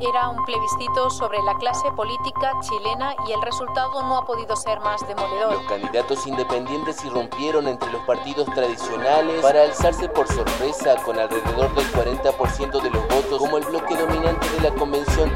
Era un plebiscito sobre la clase política chilena y el resultado no ha podido ser más demoledor. Los candidatos independientes irrumpieron entre los partidos tradicionales para alzarse por sorpresa con alrededor del 40% de los votos como el bloque dominante de la convención.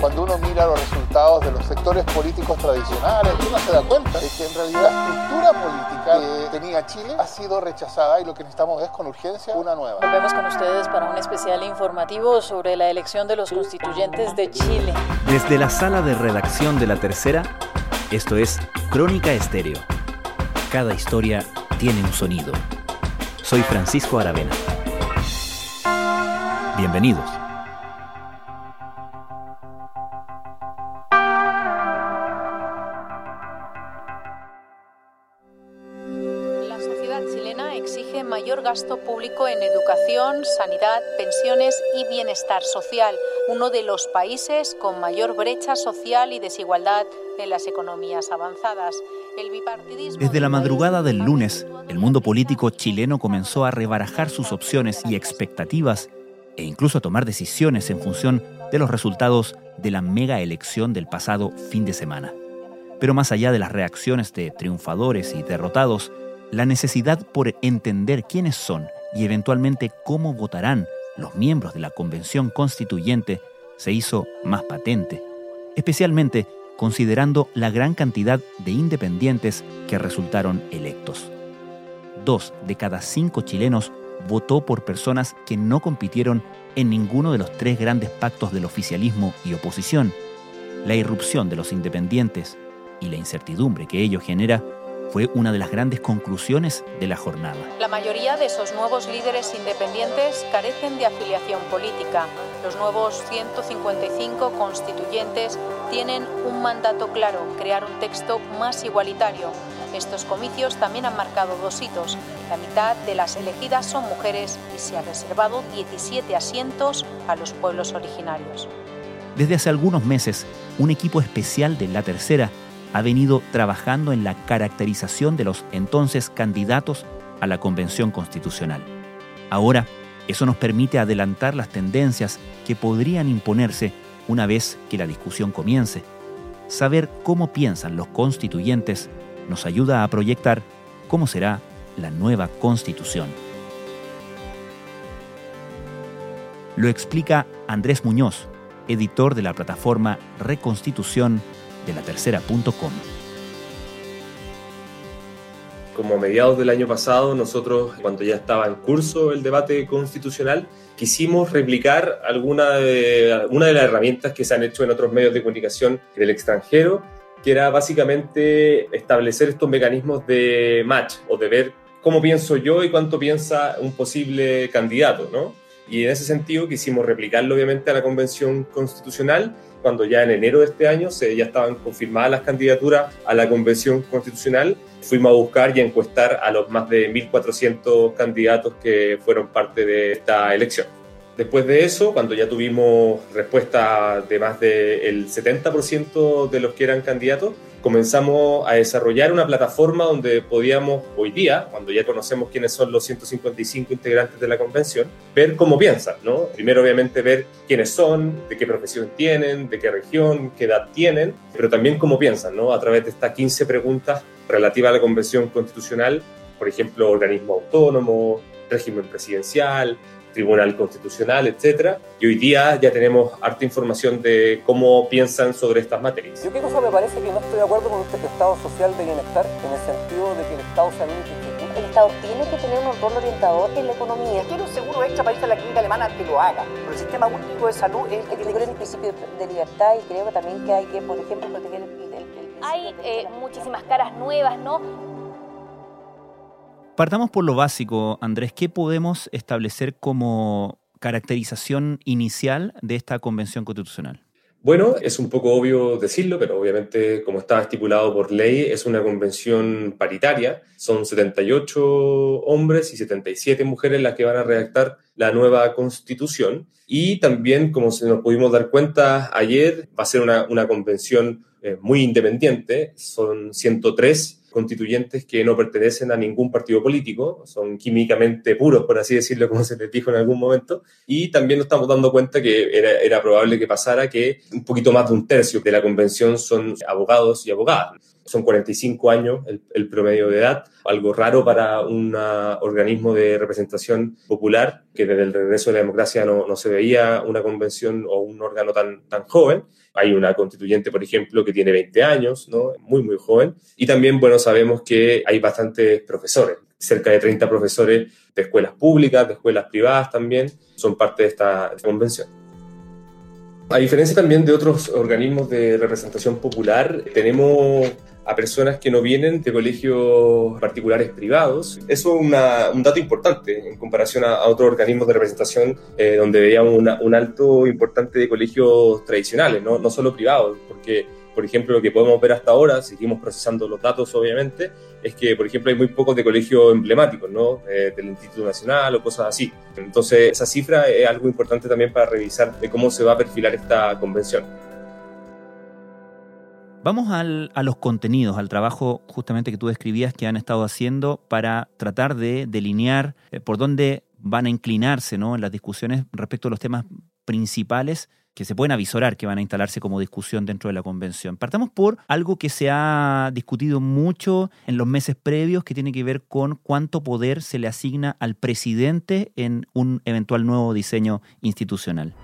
Cuando uno mira los resultados de los sectores políticos tradicionales, uno se da cuenta de que en realidad la estructura política que tenía Chile ha sido rechazada y lo que necesitamos es con urgencia una nueva. Volvemos con ustedes para un especial informativo sobre la elección de los constituyentes de Chile. Desde la sala de redacción de La Tercera, esto es Crónica Estéreo. Cada historia tiene un sonido. Soy Francisco Aravena. Bienvenidos. Público en educación, sanidad, pensiones y bienestar social, uno de los países con mayor brecha social y desigualdad en las economías avanzadas. El bipartidismo Desde la madrugada del lunes, el mundo político chileno comenzó a rebarajar sus opciones y expectativas e incluso a tomar decisiones en función de los resultados de la mega elección del pasado fin de semana. Pero más allá de las reacciones de triunfadores y derrotados, la necesidad por entender quiénes son y eventualmente cómo votarán los miembros de la Convención Constituyente se hizo más patente, especialmente considerando la gran cantidad de independientes que resultaron electos. Dos de cada cinco chilenos votó por personas que no compitieron en ninguno de los tres grandes pactos del oficialismo y oposición. La irrupción de los independientes y la incertidumbre que ello genera fue una de las grandes conclusiones de la jornada. La mayoría de esos nuevos líderes independientes carecen de afiliación política. Los nuevos 155 constituyentes tienen un mandato claro, crear un texto más igualitario. Estos comicios también han marcado dos hitos. La mitad de las elegidas son mujeres y se ha reservado 17 asientos a los pueblos originarios. Desde hace algunos meses, un equipo especial de La Tercera ha venido trabajando en la caracterización de los entonces candidatos a la Convención Constitucional. Ahora, eso nos permite adelantar las tendencias que podrían imponerse una vez que la discusión comience. Saber cómo piensan los constituyentes nos ayuda a proyectar cómo será la nueva constitución. Lo explica Andrés Muñoz, editor de la plataforma Reconstitución de la tercera.com. Como a mediados del año pasado, nosotros, cuando ya estaba en curso el debate constitucional, quisimos replicar alguna de, una de las herramientas que se han hecho en otros medios de comunicación del extranjero, que era básicamente establecer estos mecanismos de match o de ver cómo pienso yo y cuánto piensa un posible candidato, ¿no? Y en ese sentido quisimos replicarlo obviamente a la Convención Constitucional, cuando ya en enero de este año se, ya estaban confirmadas las candidaturas a la Convención Constitucional. Fuimos a buscar y encuestar a los más de 1.400 candidatos que fueron parte de esta elección. Después de eso, cuando ya tuvimos respuesta de más del 70% de los que eran candidatos, comenzamos a desarrollar una plataforma donde podíamos hoy día, cuando ya conocemos quiénes son los 155 integrantes de la convención, ver cómo piensan, ¿no? Primero obviamente ver quiénes son, de qué profesión tienen, de qué región, qué edad tienen, pero también cómo piensan, ¿no? A través de estas 15 preguntas relativas a la convención constitucional, por ejemplo, organismo autónomo, régimen presidencial, Tribunal Constitucional, etcétera. Y hoy día ya tenemos harta información de cómo piensan sobre estas materias. Yo qué cosa me parece que no estoy de acuerdo con este Estado social de bienestar en el sentido de que el Estado único instituto. El Estado tiene que tener un rol orientador en la economía. Quiero un seguro extra para irse a la clínica alemana que lo haga. Pero el sistema único de salud es el que tiene que en el principio de libertad y creo también que hay que, por ejemplo, proteger el, el- Hay eh, muchísimas caras nuevas, ¿no? Partamos por lo básico, Andrés. ¿Qué podemos establecer como caracterización inicial de esta convención constitucional? Bueno, es un poco obvio decirlo, pero obviamente, como estaba estipulado por ley, es una convención paritaria. Son 78 hombres y 77 mujeres las que van a redactar la nueva constitución. Y también, como se nos pudimos dar cuenta ayer, va a ser una, una convención eh, muy independiente. Son 103 constituyentes que no pertenecen a ningún partido político, son químicamente puros, por así decirlo, como se les dijo en algún momento, y también nos estamos dando cuenta que era, probable que pasara que un poquito más de un tercio de la convención son abogados y abogadas. Son 45 años el, promedio de edad, algo raro para un organismo de representación popular, que desde el regreso de la democracia no, no, se veía una convención o un órgano tan, tan joven. Hay una constituyente, por ejemplo, que tiene 20 años, ¿no? muy, muy joven. Y también, bueno, sabemos que hay bastantes profesores, cerca de 30 profesores de escuelas públicas, de escuelas privadas también, son parte de esta convención. A diferencia también de otros organismos de representación popular, tenemos a personas que no vienen de colegios particulares privados. Eso es un dato importante en comparación a, otros organismos de representación eh, donde veíamos un alto importante de colegios tradicionales, no, no solo privados, porque por ejemplo, lo que podemos ver hasta ahora, seguimos procesando los datos obviamente, es que, por ejemplo, hay muy pocos de colegios emblemáticos, ¿no? Eh, del Instituto Nacional o cosas así. Entonces, esa cifra es algo importante también para revisar de cómo se va a perfilar esta convención. Vamos a los contenidos, al trabajo justamente que tú describías que han estado haciendo para tratar de delinear eh, por dónde van a inclinarse ¿no? en las discusiones respecto a los temas principales que se pueden avisorar que van a instalarse como discusión dentro de la convención. Partamos por algo que se ha discutido mucho en los meses previos, que tiene que ver con cuánto poder se le asigna al presidente en un eventual nuevo diseño institucional.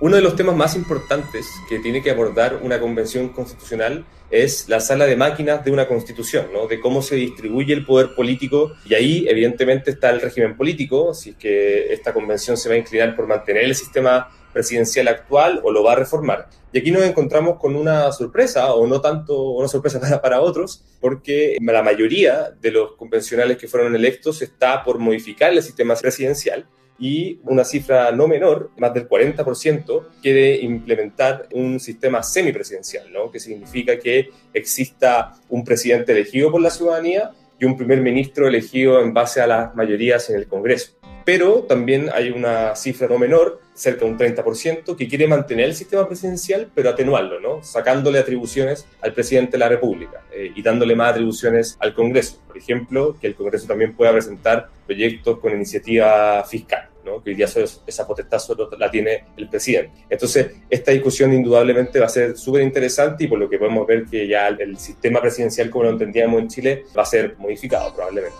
Uno de los temas más importantes que tiene que abordar una convención constitucional es la sala de máquinas de una constitución, ¿no? de cómo se distribuye el poder político y ahí evidentemente está el régimen político, si es que esta convención se va a inclinar por mantener el sistema presidencial actual o lo va a reformar. Y aquí nos encontramos con una sorpresa, o no tanto una sorpresa para, para otros, porque la mayoría de los convencionales que fueron electos está por modificar el sistema presidencial y una cifra no menor, más del 40%, quiere implementar un sistema semipresidencial, ¿no? que significa que exista un presidente elegido por la ciudadanía y un primer ministro elegido en base a las mayorías en el Congreso. Pero también hay una cifra no menor, cerca de un 30%, que quiere mantener el sistema presidencial, pero atenuarlo, ¿no? sacándole atribuciones al presidente de la República eh, y dándole más atribuciones al Congreso. Por ejemplo, que el Congreso también pueda presentar proyectos con iniciativa fiscal que hoy día esa potestad solo la tiene el presidente. Entonces, esta discusión indudablemente va a ser súper interesante y por lo que podemos ver que ya el sistema presidencial como lo entendíamos en Chile va a ser modificado probablemente.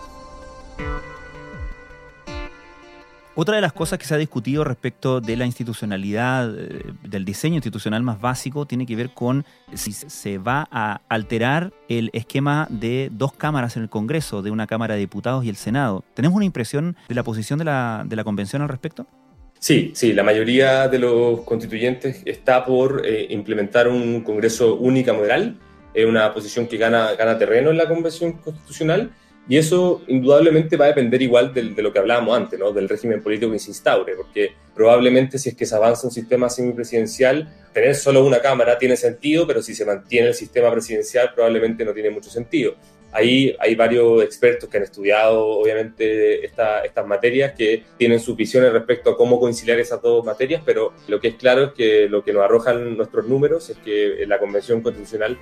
Otra de las cosas que se ha discutido respecto de la institucionalidad, eh, del diseño institucional más básico, tiene que ver con si se va a alterar el esquema de dos cámaras en el Congreso, de una Cámara de Diputados y el Senado. ¿Tenemos una impresión de la posición de la, de la Convención al respecto? Sí, sí, la mayoría de los constituyentes está por eh, implementar un Congreso unicameral, es una posición que gana, gana terreno en la Convención Constitucional y eso indudablemente va a depender igual de, de, lo que hablábamos antes, ¿no? del régimen político que se instaure, porque probablemente si es que se avanza un sistema semipresidencial, tener solo una Cámara tiene sentido, pero si se mantiene el sistema presidencial probablemente no tiene mucho sentido. Ahí hay varios expertos que han estudiado, obviamente, estas materias, que tienen sus visiones respecto a cómo conciliar esas dos materias, pero lo que es claro es que lo que nos arrojan nuestros números es que la Convención Constitucional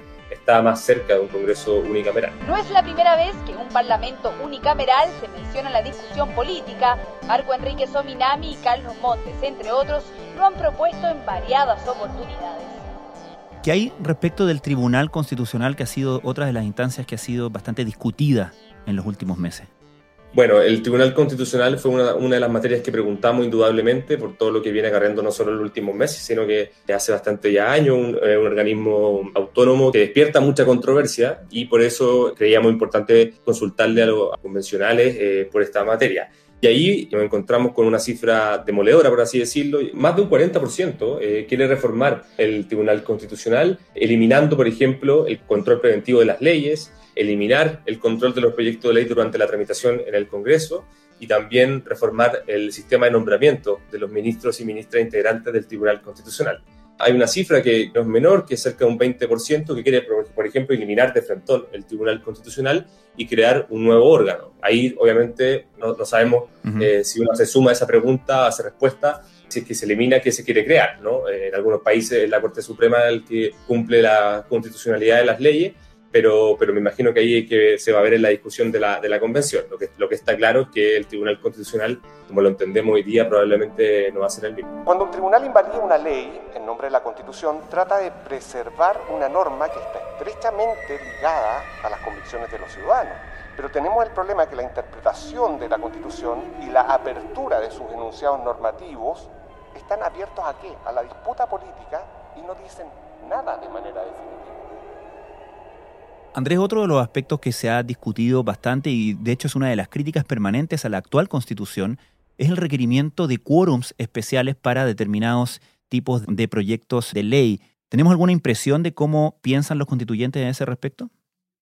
está más cerca de un Congreso unicameral. No es la primera vez que en un Parlamento unicameral se menciona la discusión política. Marco Enrique Sominami y Carlos Montes, entre otros, lo han propuesto en variadas oportunidades. ¿Qué hay respecto del Tribunal Constitucional, que ha sido otra de las instancias que ha sido bastante discutida en los últimos meses? Bueno, el Tribunal Constitucional fue una, de las materias que preguntamos indudablemente por todo lo que viene acarreando no solo en los últimos meses, sino que hace bastante ya años un, eh, organismo autónomo que despierta mucha controversia y por eso creíamos importante consultarle a los convencionales eh, por esta materia. Y ahí nos encontramos con una cifra demoledora, por así decirlo. Más de un 40% eh, quiere reformar el Tribunal Constitucional, eliminando, por ejemplo, el control preventivo de las leyes, eliminar el control de los proyectos de ley durante la tramitación en el Congreso y también reformar el sistema de nombramiento de los ministros y ministras integrantes del Tribunal Constitucional. Hay una cifra que no es menor, que es cerca de un 20%, que quiere, por ejemplo, eliminar de frente el Tribunal Constitucional y crear un nuevo órgano. Ahí, obviamente, no, sabemos eh, si uno se suma a esa pregunta, hace respuesta, si es que se elimina, qué se quiere crear. ¿no? en algunos países la Corte Suprema es el que cumple la constitucionalidad de las leyes pero, pero me imagino que ahí que se va a ver en la discusión de la, de la convención. Lo que, lo que está claro es que el Tribunal Constitucional, como lo entendemos hoy día, probablemente no va a ser el mismo. Cuando un tribunal invalida una ley en nombre de la Constitución, trata de preservar una norma que está estrechamente ligada a las convicciones de los ciudadanos. Pero tenemos el problema que la interpretación de la Constitución y la apertura de sus enunciados normativos están abiertos a qué? A la disputa política y no dicen nada de manera definitiva. Andrés, otro de los aspectos que se ha discutido bastante y de hecho es una de las críticas permanentes a la actual constitución es el requerimiento de quórums especiales para determinados tipos de proyectos de ley. ¿Tenemos alguna impresión de cómo piensan los constituyentes en ese respecto?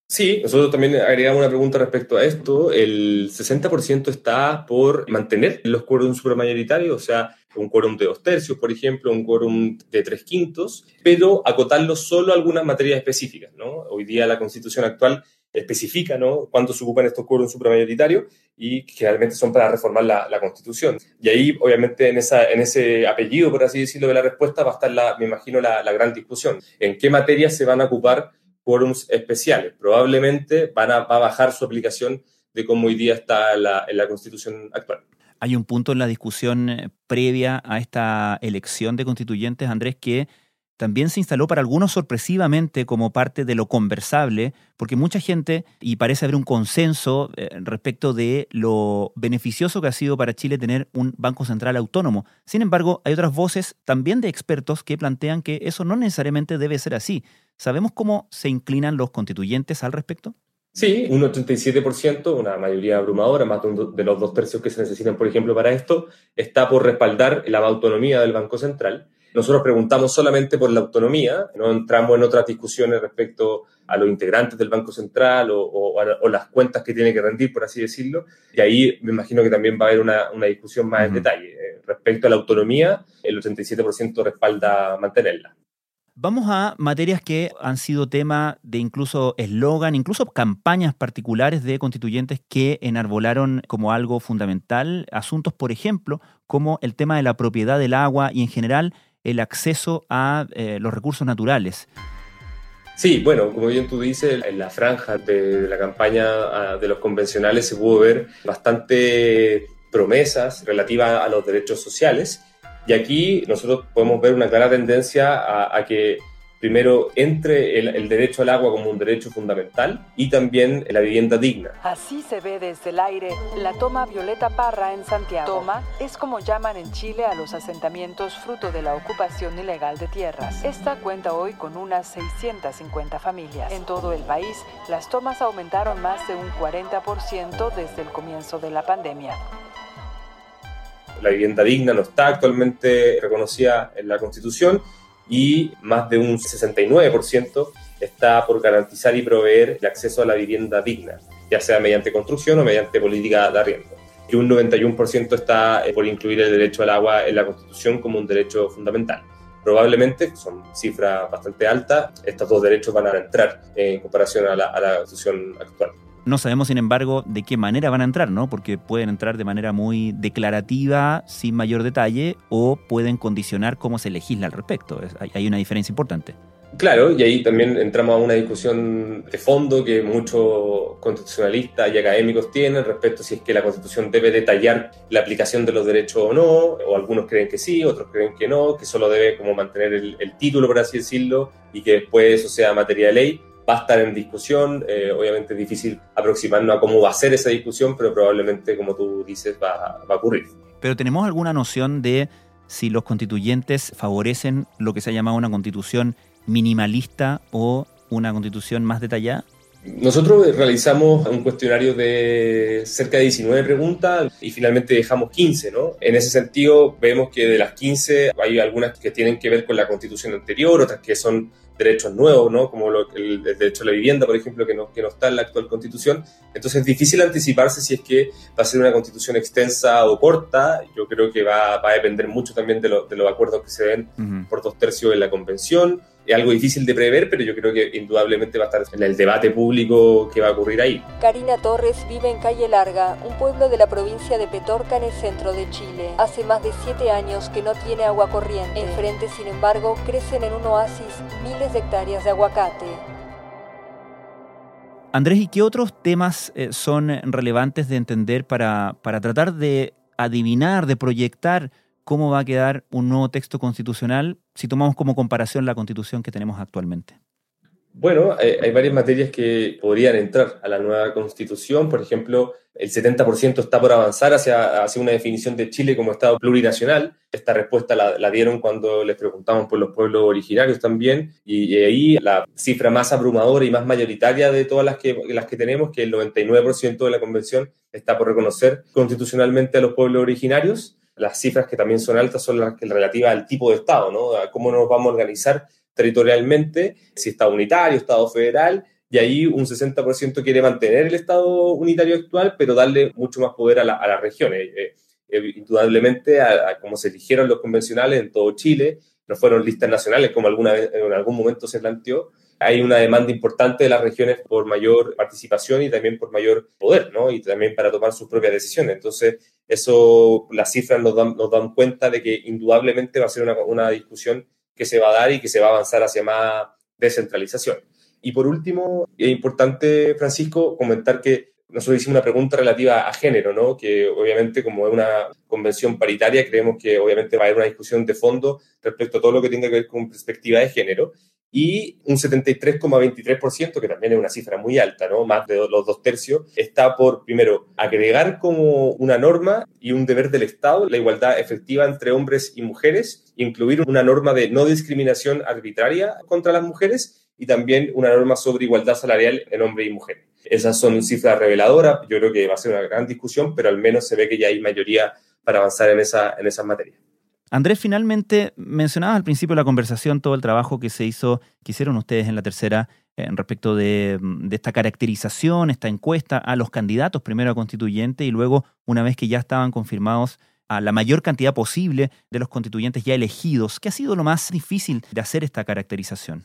Sí, nosotros también agregamos una pregunta respecto a esto. El 60% está por mantener los quórums supramayoritarios, o sea, un quórum de dos tercios, por ejemplo, un quórum de tres quintos, pero acotarlo solo a algunas materias específicas. ¿no? Hoy día la constitución actual especifica ¿no? cuánto ocupan estos quórums supramayoritarios y generalmente son para reformar la, constitución. Y ahí, obviamente, en, esa, en ese apellido, por así decirlo, de la respuesta va a estar, me imagino, la gran discusión. ¿En qué materias se van a ocupar quórums especiales. Probablemente van a, va a bajar su aplicación de cómo hoy día está en la constitución actual. Hay un punto en la discusión eh, previa a esta elección de constituyentes, Andrés, que también se instaló para algunos sorpresivamente como parte de lo conversable, porque mucha gente, y parece haber un consenso eh, respecto de lo beneficioso que ha sido para Chile tener un Banco Central autónomo. Sin embargo, hay otras voces también de expertos que plantean que eso no necesariamente debe ser así. ¿Sabemos cómo se inclinan los constituyentes al respecto? Sí, un 87%, una mayoría abrumadora, más de los dos tercios que se necesitan, por ejemplo, para esto, está por respaldar la autonomía del Banco Central. Nosotros preguntamos solamente por la autonomía, no entramos en otras discusiones respecto a los integrantes del Banco Central o, las cuentas que tiene que rendir, por así decirlo. Y ahí me imagino que también va a haber una, discusión más en detalle. Eh, respecto a la autonomía, el 87% respalda mantenerla. Vamos a materias que han sido tema de incluso eslogan, incluso campañas particulares de constituyentes que enarbolaron como algo fundamental asuntos, por ejemplo, como el tema de la propiedad del agua y en general el acceso a eh, los recursos naturales. Sí, bueno, como bien tú dices, en la franja de, la campaña ah, de los convencionales se pudo ver bastante promesas relativas a los derechos sociales y aquí nosotros podemos ver una clara tendencia a, que primero entre el, derecho al agua como un derecho fundamental y también la vivienda digna. Así se ve desde el aire la toma Violeta Parra en Santiago. Toma es como llaman en Chile a los asentamientos fruto de la ocupación ilegal de tierras. Esta cuenta hoy con unas 650 familias. En todo el país, las tomas aumentaron más de un 40% desde el comienzo de la pandemia la vivienda digna no está actualmente reconocida en la Constitución y más de un 69% está por garantizar y proveer el acceso a la vivienda digna, ya sea mediante construcción o mediante política de arriendo. Y un 91% está eh, por incluir el derecho al agua en la Constitución como un derecho fundamental. Probablemente, son cifras bastante altas, estos dos derechos van a entrar en comparación a la, a la Constitución actual. No sabemos, sin embargo, de qué manera van a entrar, ¿no? Porque pueden entrar de manera muy declarativa, sin mayor detalle, o pueden condicionar cómo se legisla al respecto. Hay una diferencia importante. Claro, y ahí también entramos a una discusión de fondo que muchos constitucionalistas y académicos tienen respecto a si es que la Constitución debe detallar la aplicación de los derechos o no, o algunos creen que sí, otros creen que no, que solo debe como mantener el, el título, por así decirlo, y que después eso sea materia de ley va a estar en discusión. Eh, obviamente es difícil aproximarnos a cómo va a ser esa discusión, pero probablemente, como tú dices, va, va a ocurrir. Pero tenemos alguna noción de si los constituyentes favorecen lo que se ha llamado una constitución minimalista o una constitución más detallada? Nosotros realizamos un cuestionario de cerca de 19 preguntas y finalmente dejamos 15, ¿no? En ese sentido, vemos que de las 15 hay algunas que tienen que ver con la constitución anterior, otras que son derechos nuevos, ¿no? como el, derecho a la vivienda, por ejemplo, que no, que no está en la actual constitución. Entonces es difícil anticiparse si es que va a ser una constitución extensa o corta. Yo creo que va, va a depender mucho también de, de, los acuerdos que se den por dos tercios en la convención. Es algo difícil de prever, pero yo creo que indudablemente va a estar en el debate público que va a ocurrir ahí. Karina Torres vive en Calle Larga, un pueblo de la provincia de Petorca en el centro de Chile. Hace más de siete años que no tiene agua corriente. Enfrente, sin embargo, crecen en un oasis miles de hectáreas de aguacate. Andrés, ¿y qué otros temas eh, son relevantes de entender para, para tratar de adivinar, de proyectar cómo va a quedar un nuevo texto constitucional si tomamos como comparación la constitución que tenemos actualmente? Bueno, hay, varias materias que podrían entrar a la nueva constitución. Por ejemplo, el 70% está por avanzar hacia, hacia, una definición de Chile como Estado plurinacional. Esta respuesta la, dieron cuando les preguntamos por los pueblos originarios también. Y, ahí la cifra más abrumadora y más mayoritaria de todas las que, las que tenemos, que el 99% de la convención está por reconocer constitucionalmente a los pueblos originarios. Las cifras que también son altas son las relativas al tipo de Estado, ¿no? A cómo nos vamos a organizar territorialmente, si Estado unitario, Estado federal, y ahí un 60% quiere mantener el Estado unitario actual, pero darle mucho más poder a, las regiones. Eh, eh, indudablemente, como se eligieron los convencionales en todo Chile, no fueron listas nacionales como alguna vez, en algún momento se planteó, hay una demanda importante de las regiones por mayor participación y también por mayor poder, ¿no? Y también para tomar sus propias decisiones. Entonces, eso, las cifras nos dan, nos dan cuenta de que indudablemente va a ser una, una discusión que se va a dar y que se va a avanzar hacia más descentralización. Y por último, es importante, Francisco, comentar que nosotros hicimos una pregunta relativa a género, ¿no? Que obviamente como es una convención paritaria, creemos que obviamente va a haber una discusión de fondo respecto a todo lo que tenga que ver con perspectiva de género y un 73,23%, que también es una cifra muy alta, ¿no? Más de los dos tercios, está por, primero, agregar como una norma y un deber del Estado la igualdad efectiva entre hombres y mujeres, incluir una norma de no discriminación arbitraria contra las mujeres y también una norma sobre igualdad salarial en hombres y mujeres. Esas son cifras reveladoras, yo creo que va a ser una gran discusión, pero al menos se ve que ya hay mayoría para avanzar en, esa, en esas materias. Andrés, finalmente mencionabas al principio de la conversación todo el trabajo que se hizo, que hicieron ustedes en la tercera eh, respecto de, de, esta caracterización, esta encuesta a los candidatos, primero a constituyente y luego, una vez que ya estaban confirmados, a la mayor cantidad posible de los constituyentes ya elegidos. ¿Qué ha sido lo más difícil de hacer esta caracterización?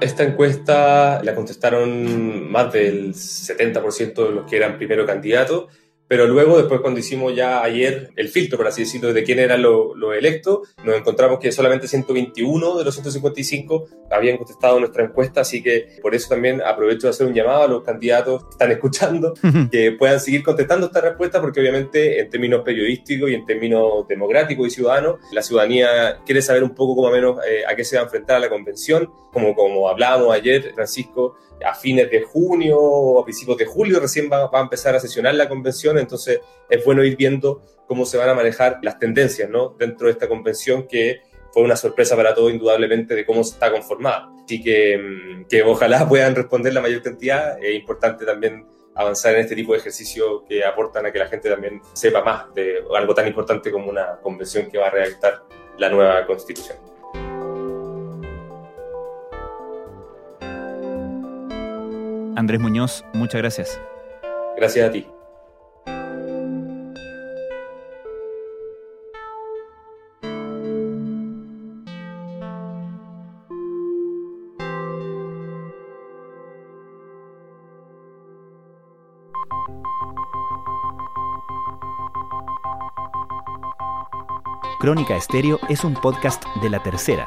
Esta encuesta la contestaron más del 70% de los que eran primero candidatos pero luego, después cuando hicimos ya ayer el filtro, por así decirlo, de quién eran los lo electos, nos encontramos que solamente 121 de los 155 habían contestado nuestra encuesta, así que por eso también aprovecho de hacer un llamado a los candidatos que están escuchando, que puedan seguir contestando esta respuesta, porque obviamente en términos periodísticos y en términos democráticos y ciudadanos, la ciudadanía quiere saber un poco, como menos, eh, a qué se va a enfrentar la convención, como, como hablábamos ayer, Francisco, a fines de junio o a principios de julio recién va, a empezar a sesionar la convención, entonces es bueno ir viendo cómo se van a manejar las tendencias dentro de esta convención que fue una sorpresa para todos indudablemente de cómo está conformada. Así que, mm, que ojalá puedan responder la mayor cantidad. Es importante también avanzar en este tipo de ejercicios que aportan a que la gente también sepa más de algo tan importante como una convención que va a redactar la nueva constitución. Andrés Muñoz, muchas gracias. Gracias a ti. Crónica Estéreo es un podcast de la tercera